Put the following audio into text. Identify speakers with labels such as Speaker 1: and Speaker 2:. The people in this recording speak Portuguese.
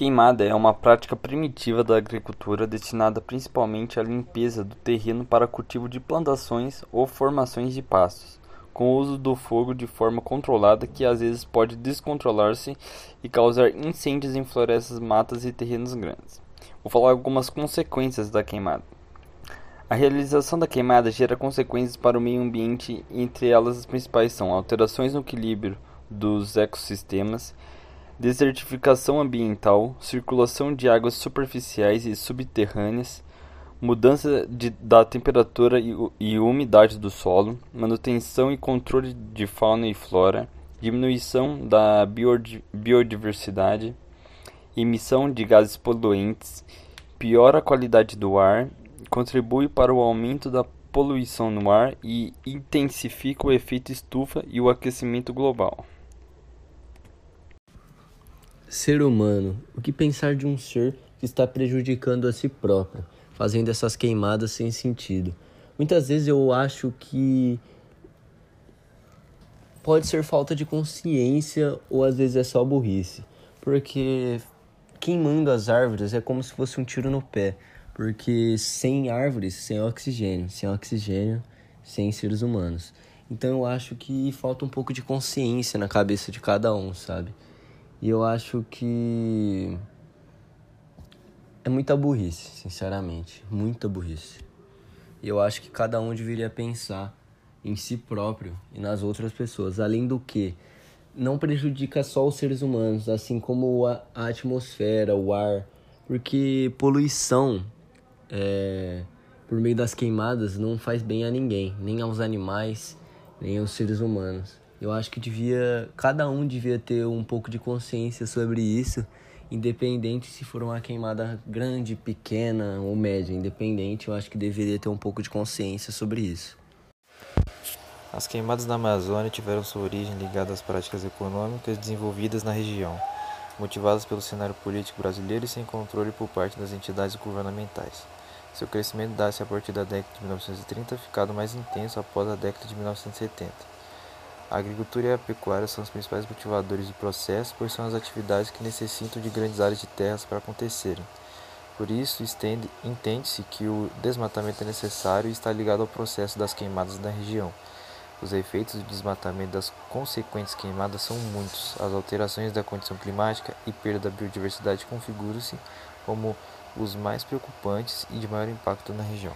Speaker 1: Queimada é uma prática primitiva da agricultura destinada principalmente à limpeza do terreno para cultivo de plantações ou formações de pastos, com o uso do fogo de forma controlada que às vezes pode descontrolar-se e causar incêndios em florestas, matas e terrenos grandes. Vou falar algumas consequências da queimada. A realização da queimada gera consequências para o meio ambiente, entre elas as principais são alterações no equilíbrio dos ecossistemas, desertificação ambiental, circulação de águas superficiais e subterrâneas, mudança de, da temperatura e, e umidade do solo, manutenção e controle de fauna e flora, diminuição da biodiversidade, emissão de gases poluentes, piora a qualidade do ar, contribui para o aumento da poluição no ar e intensifica o efeito estufa e o aquecimento global.
Speaker 2: Ser humano, o que pensar de um ser que está prejudicando a si próprio, fazendo essas queimadas sem sentido? Muitas vezes eu acho que pode ser falta de consciência ou às vezes é só burrice, porque queimando as árvores é como se fosse um tiro no pé, porque sem árvores, sem oxigênio, sem oxigênio, sem seres humanos. Então eu acho que falta um pouco de consciência na cabeça de cada um, sabe? E eu acho que é muita burrice, sinceramente, muita burrice. E eu acho que cada um deveria pensar em si próprio e nas outras pessoas, além do que não prejudica só os seres humanos, assim como a, atmosfera, o ar, porque poluição é, por meio das queimadas não faz bem a ninguém, nem aos animais, nem aos seres humanos. Eu acho que devia, cada um devia ter um pouco de consciência sobre isso, independente se for uma queimada grande, pequena ou média, independente, eu acho que deveria ter um pouco de consciência sobre isso.
Speaker 3: As queimadas na Amazônia tiveram sua origem ligada às práticas econômicas desenvolvidas na região, motivadas pelo cenário político brasileiro e sem controle por parte das entidades governamentais. Seu crescimento dá-se a partir da década de 1930, ficado mais intenso após a década de 1970. A agricultura e a pecuária são os principais motivadores do processo, pois são as atividades que necessitam de grandes áreas de terras para acontecerem. Por isso, entende-se que o desmatamento é necessário e está ligado ao processo das queimadas na região. Os efeitos do desmatamento das consequentes queimadas são muitos. As alterações da condição climática e perda da biodiversidade configuram-se como os mais preocupantes e de maior impacto na região.